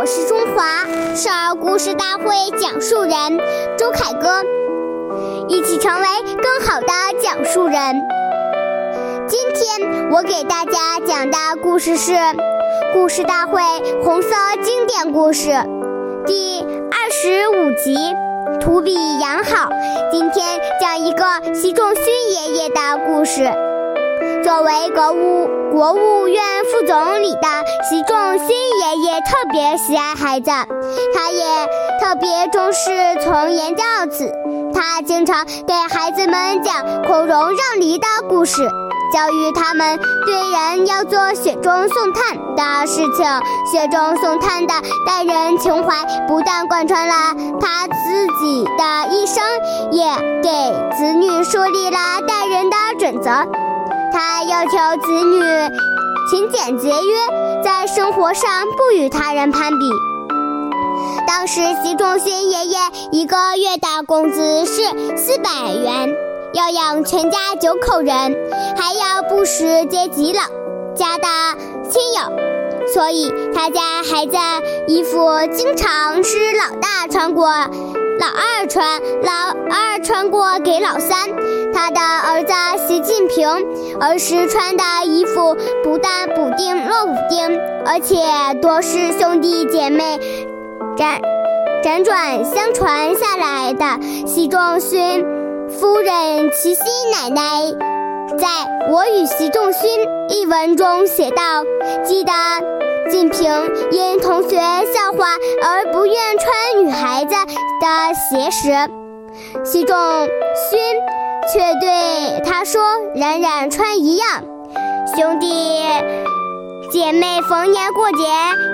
我是中华少儿故事大会讲述人周凯歌，一起成为更好的讲述人。今天我给大家讲的故事是《故事大会红色经典故事》第二十五集《图比养好》。今天讲一个习仲勋爷爷的故事。作为国务国务院副总理的习仲勋爷爷特别喜爱孩子，他也特别重视从严教子。他经常给孩子们讲孔融让梨的故事，教育他们对人要做雪中送炭的事情。雪中送炭的待人情怀，不但贯穿了他自己的一生，也给子女树立了待人的准则。他要求子女勤俭节约，在生活上不与他人攀比。当时习仲勋爷爷一个月的工资是四百元，要养全家九口人，还要不时接济老家的亲友，所以他家孩子衣服经常是老大穿过。老二穿，老二穿过给老三。他的儿子平儿时穿的衣服不但补丁落补丁，而且多是兄弟姐妹辗辗转相传下来的。习仲勋夫人齐心奶奶在我与习仲勋一文中写道：“记得。”晋平因同学笑话而不愿穿女孩子的鞋时，习仲勋却对：“冉冉穿一样。”兄弟姐妹逢年过节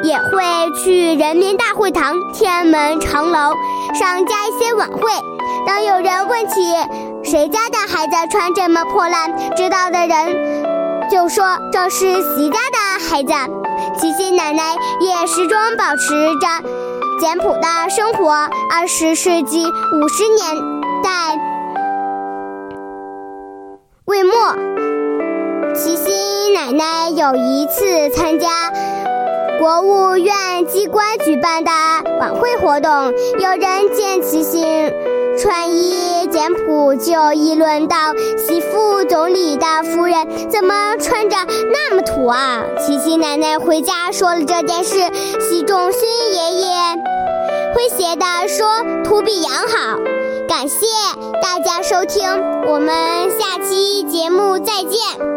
也会去人民大会堂、天安门长楼上加一些晚会。当有人问起谁家的孩子穿这么破烂，知道的人就说这是习家的孩子。齐心奶奶也始终保持着简朴的生活。二十世纪五十年代齐心奶奶有一次参加国务院机关举办的晚会活动，有人见齐心穿衣简朴，就议论道：“习副总理的夫人怎么穿着那么土啊？”琪琪奶奶回家说了这件事，习仲勋爷爷诙谐地说：“土比洋好。”感谢大家收听，我们下期节目再见。